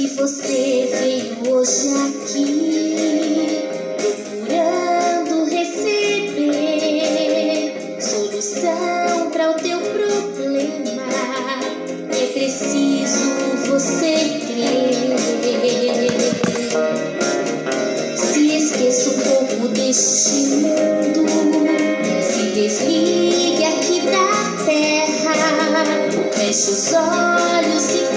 que você veio hoje aqui procurando receber solução para o teu problema. É preciso você crer. Se esqueça um pouco deste mundo, se desligue aqui da terra, feche os olhos e